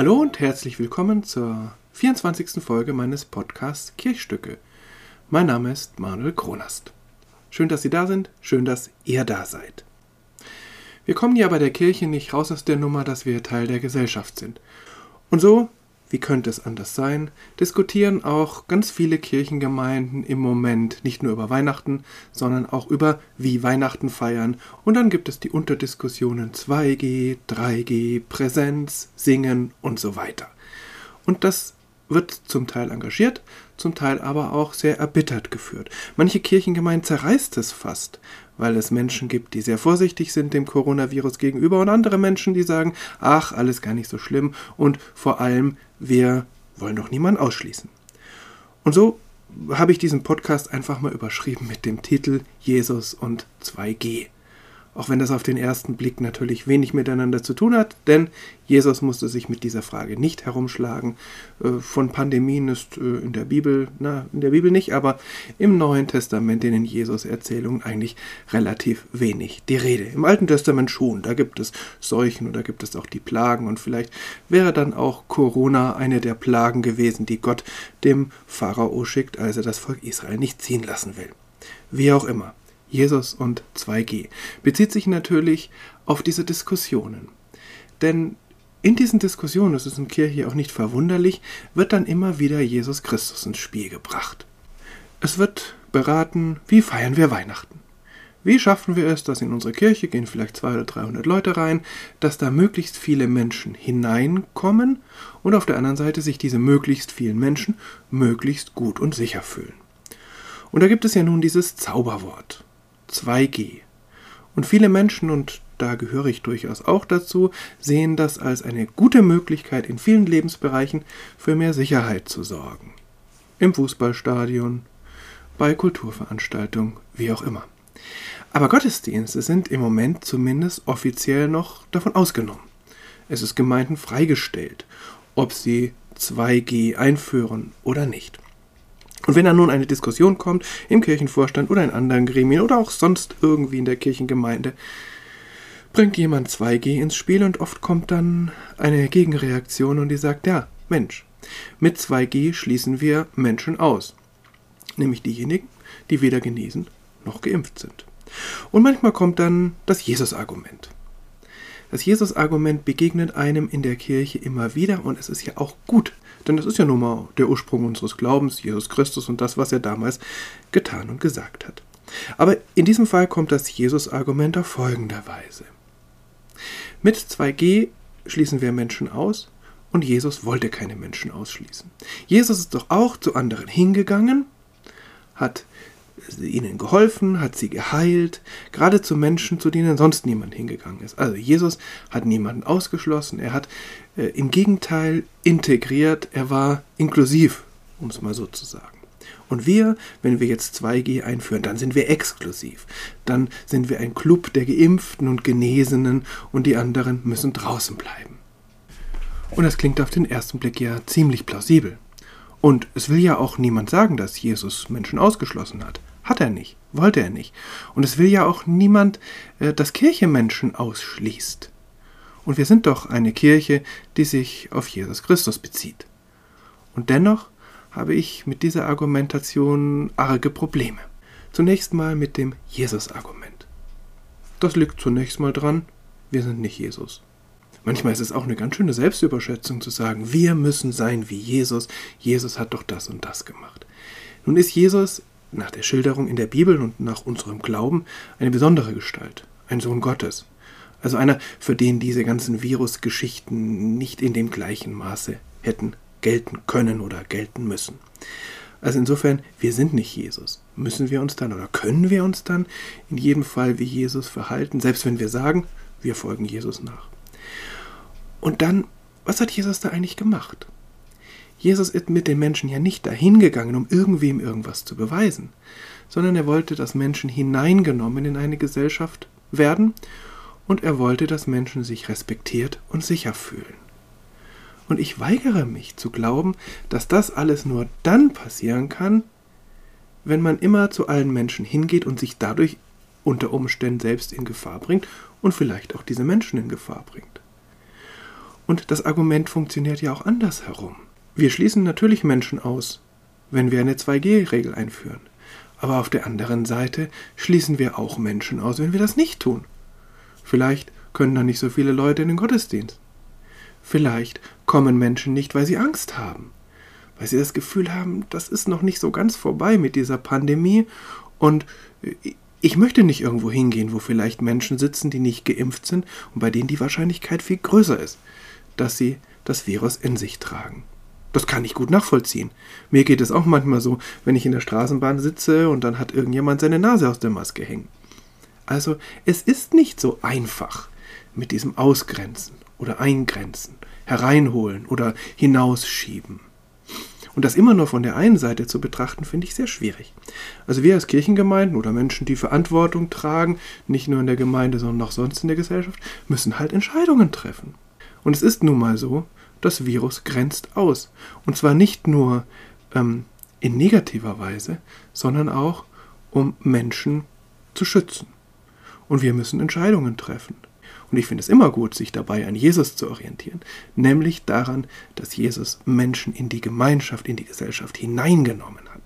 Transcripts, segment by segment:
Hallo und herzlich willkommen zur 24. Folge meines Podcasts Kirchstücke. Mein Name ist Manuel Kronast. Schön, dass Sie da sind, schön, dass ihr da seid. Wir kommen ja bei der Kirche nicht raus aus der Nummer, dass wir Teil der Gesellschaft sind. Und so, wie könnte es anders sein, diskutieren auch ganz viele Kirchengemeinden im Moment nicht nur über Weihnachten, sondern auch über wie Weihnachten feiern. Und dann gibt es die Unterdiskussionen 2G, 3G, Präsenz, Singen und so weiter. Und das wird zum Teil engagiert, zum Teil aber auch sehr erbittert geführt. Manche Kirchengemeinden zerreißt es fast, weil es Menschen gibt, die sehr vorsichtig sind dem Coronavirus gegenüber und andere Menschen, die sagen, ach, alles gar nicht so schlimm und vor allem, wir wollen doch niemanden ausschließen. Und so habe ich diesen Podcast einfach mal überschrieben mit dem Titel Jesus und 2G auch wenn das auf den ersten Blick natürlich wenig miteinander zu tun hat, denn Jesus musste sich mit dieser Frage nicht herumschlagen. Äh, von Pandemien ist äh, in der Bibel, na, in der Bibel nicht, aber im Neuen Testament, in den Jesus-Erzählungen eigentlich relativ wenig die Rede. Im Alten Testament schon, da gibt es Seuchen und da gibt es auch die Plagen und vielleicht wäre dann auch Corona eine der Plagen gewesen, die Gott dem Pharao schickt, als er das Volk Israel nicht ziehen lassen will. Wie auch immer. Jesus und 2G, bezieht sich natürlich auf diese Diskussionen. Denn in diesen Diskussionen, das ist in Kirche auch nicht verwunderlich, wird dann immer wieder Jesus Christus ins Spiel gebracht. Es wird beraten, wie feiern wir Weihnachten? Wie schaffen wir es, dass in unsere Kirche gehen vielleicht 200 oder 300 Leute rein, dass da möglichst viele Menschen hineinkommen und auf der anderen Seite sich diese möglichst vielen Menschen möglichst gut und sicher fühlen? Und da gibt es ja nun dieses Zauberwort. 2G. Und viele Menschen, und da gehöre ich durchaus auch dazu, sehen das als eine gute Möglichkeit, in vielen Lebensbereichen für mehr Sicherheit zu sorgen. Im Fußballstadion, bei Kulturveranstaltungen, wie auch immer. Aber Gottesdienste sind im Moment zumindest offiziell noch davon ausgenommen. Es ist Gemeinden freigestellt, ob sie 2G einführen oder nicht. Und wenn dann nun eine Diskussion kommt im Kirchenvorstand oder in anderen Gremien oder auch sonst irgendwie in der Kirchengemeinde, bringt jemand 2G ins Spiel und oft kommt dann eine Gegenreaktion und die sagt, ja, Mensch, mit 2G schließen wir Menschen aus. Nämlich diejenigen, die weder genesen noch geimpft sind. Und manchmal kommt dann das Jesus-Argument. Das Jesus-Argument begegnet einem in der Kirche immer wieder und es ist ja auch gut, denn das ist ja nun mal der Ursprung unseres Glaubens, Jesus Christus und das, was er damals getan und gesagt hat. Aber in diesem Fall kommt das Jesus-Argument auf folgender Weise. Mit 2G schließen wir Menschen aus und Jesus wollte keine Menschen ausschließen. Jesus ist doch auch zu anderen hingegangen, hat ihnen geholfen, hat sie geheilt, gerade zu Menschen, zu denen sonst niemand hingegangen ist. Also Jesus hat niemanden ausgeschlossen, er hat äh, im Gegenteil integriert, er war inklusiv, um es mal so zu sagen. Und wir, wenn wir jetzt 2G einführen, dann sind wir exklusiv. Dann sind wir ein Club der Geimpften und Genesenen und die anderen müssen draußen bleiben. Und das klingt auf den ersten Blick ja ziemlich plausibel. Und es will ja auch niemand sagen, dass Jesus Menschen ausgeschlossen hat. Hat er nicht, wollte er nicht. Und es will ja auch niemand, äh, dass Kirche Menschen ausschließt. Und wir sind doch eine Kirche, die sich auf Jesus Christus bezieht. Und dennoch habe ich mit dieser Argumentation arge Probleme. Zunächst mal mit dem Jesus-Argument. Das liegt zunächst mal dran, wir sind nicht Jesus. Manchmal ist es auch eine ganz schöne Selbstüberschätzung zu sagen, wir müssen sein wie Jesus, Jesus hat doch das und das gemacht. Nun ist Jesus nach der Schilderung in der Bibel und nach unserem Glauben eine besondere Gestalt, ein Sohn Gottes. Also einer, für den diese ganzen Virusgeschichten nicht in dem gleichen Maße hätten gelten können oder gelten müssen. Also insofern, wir sind nicht Jesus. Müssen wir uns dann oder können wir uns dann in jedem Fall wie Jesus verhalten, selbst wenn wir sagen, wir folgen Jesus nach. Und dann, was hat Jesus da eigentlich gemacht? Jesus ist mit den Menschen ja nicht dahingegangen, um irgendwem irgendwas zu beweisen, sondern er wollte, dass Menschen hineingenommen in eine Gesellschaft werden und er wollte, dass Menschen sich respektiert und sicher fühlen. Und ich weigere mich zu glauben, dass das alles nur dann passieren kann, wenn man immer zu allen Menschen hingeht und sich dadurch unter Umständen selbst in Gefahr bringt und vielleicht auch diese Menschen in Gefahr bringt. Und das Argument funktioniert ja auch andersherum. Wir schließen natürlich Menschen aus, wenn wir eine 2G-Regel einführen. Aber auf der anderen Seite schließen wir auch Menschen aus, wenn wir das nicht tun. Vielleicht können da nicht so viele Leute in den Gottesdienst. Vielleicht kommen Menschen nicht, weil sie Angst haben, weil sie das Gefühl haben, das ist noch nicht so ganz vorbei mit dieser Pandemie und ich möchte nicht irgendwo hingehen, wo vielleicht Menschen sitzen, die nicht geimpft sind und bei denen die Wahrscheinlichkeit viel größer ist, dass sie das Virus in sich tragen. Das kann ich gut nachvollziehen. Mir geht es auch manchmal so, wenn ich in der Straßenbahn sitze und dann hat irgendjemand seine Nase aus der Maske hängen. Also es ist nicht so einfach mit diesem Ausgrenzen oder Eingrenzen, hereinholen oder hinausschieben. Und das immer nur von der einen Seite zu betrachten, finde ich sehr schwierig. Also wir als Kirchengemeinden oder Menschen, die Verantwortung tragen, nicht nur in der Gemeinde, sondern auch sonst in der Gesellschaft, müssen halt Entscheidungen treffen. Und es ist nun mal so, das Virus grenzt aus. Und zwar nicht nur ähm, in negativer Weise, sondern auch um Menschen zu schützen. Und wir müssen Entscheidungen treffen. Und ich finde es immer gut, sich dabei an Jesus zu orientieren, nämlich daran, dass Jesus Menschen in die Gemeinschaft, in die Gesellschaft hineingenommen hat.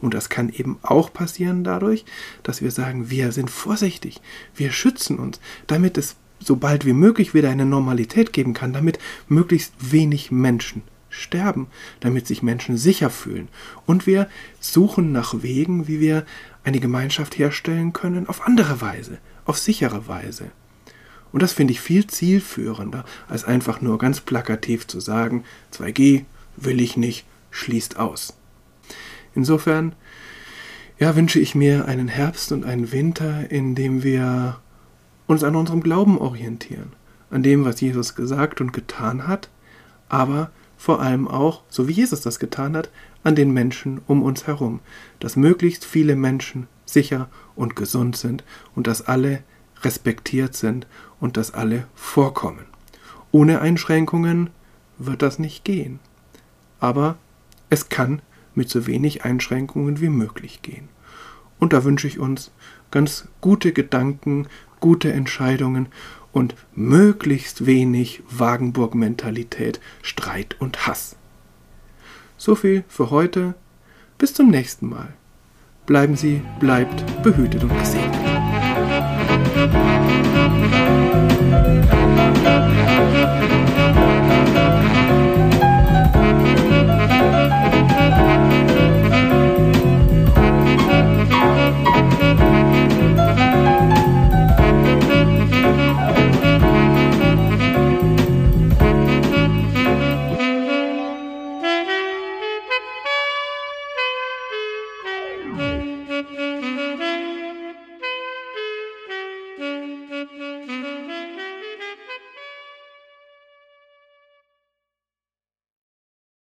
Und das kann eben auch passieren dadurch, dass wir sagen, wir sind vorsichtig, wir schützen uns, damit es so bald wie möglich wieder eine Normalität geben kann, damit möglichst wenig Menschen sterben, damit sich Menschen sicher fühlen. Und wir suchen nach Wegen, wie wir eine Gemeinschaft herstellen können, auf andere Weise, auf sichere Weise. Und das finde ich viel zielführender, als einfach nur ganz plakativ zu sagen, 2G will ich nicht, schließt aus. Insofern ja, wünsche ich mir einen Herbst und einen Winter, in dem wir uns an unserem Glauben orientieren, an dem, was Jesus gesagt und getan hat, aber vor allem auch, so wie Jesus das getan hat, an den Menschen um uns herum, dass möglichst viele Menschen sicher und gesund sind und dass alle respektiert sind und dass alle vorkommen. Ohne Einschränkungen wird das nicht gehen. Aber es kann mit so wenig Einschränkungen wie möglich gehen. Und da wünsche ich uns ganz gute Gedanken, gute Entscheidungen und möglichst wenig Wagenburg-Mentalität, Streit und Hass. So viel für heute. Bis zum nächsten Mal. Bleiben Sie, bleibt behütet und gesegnet.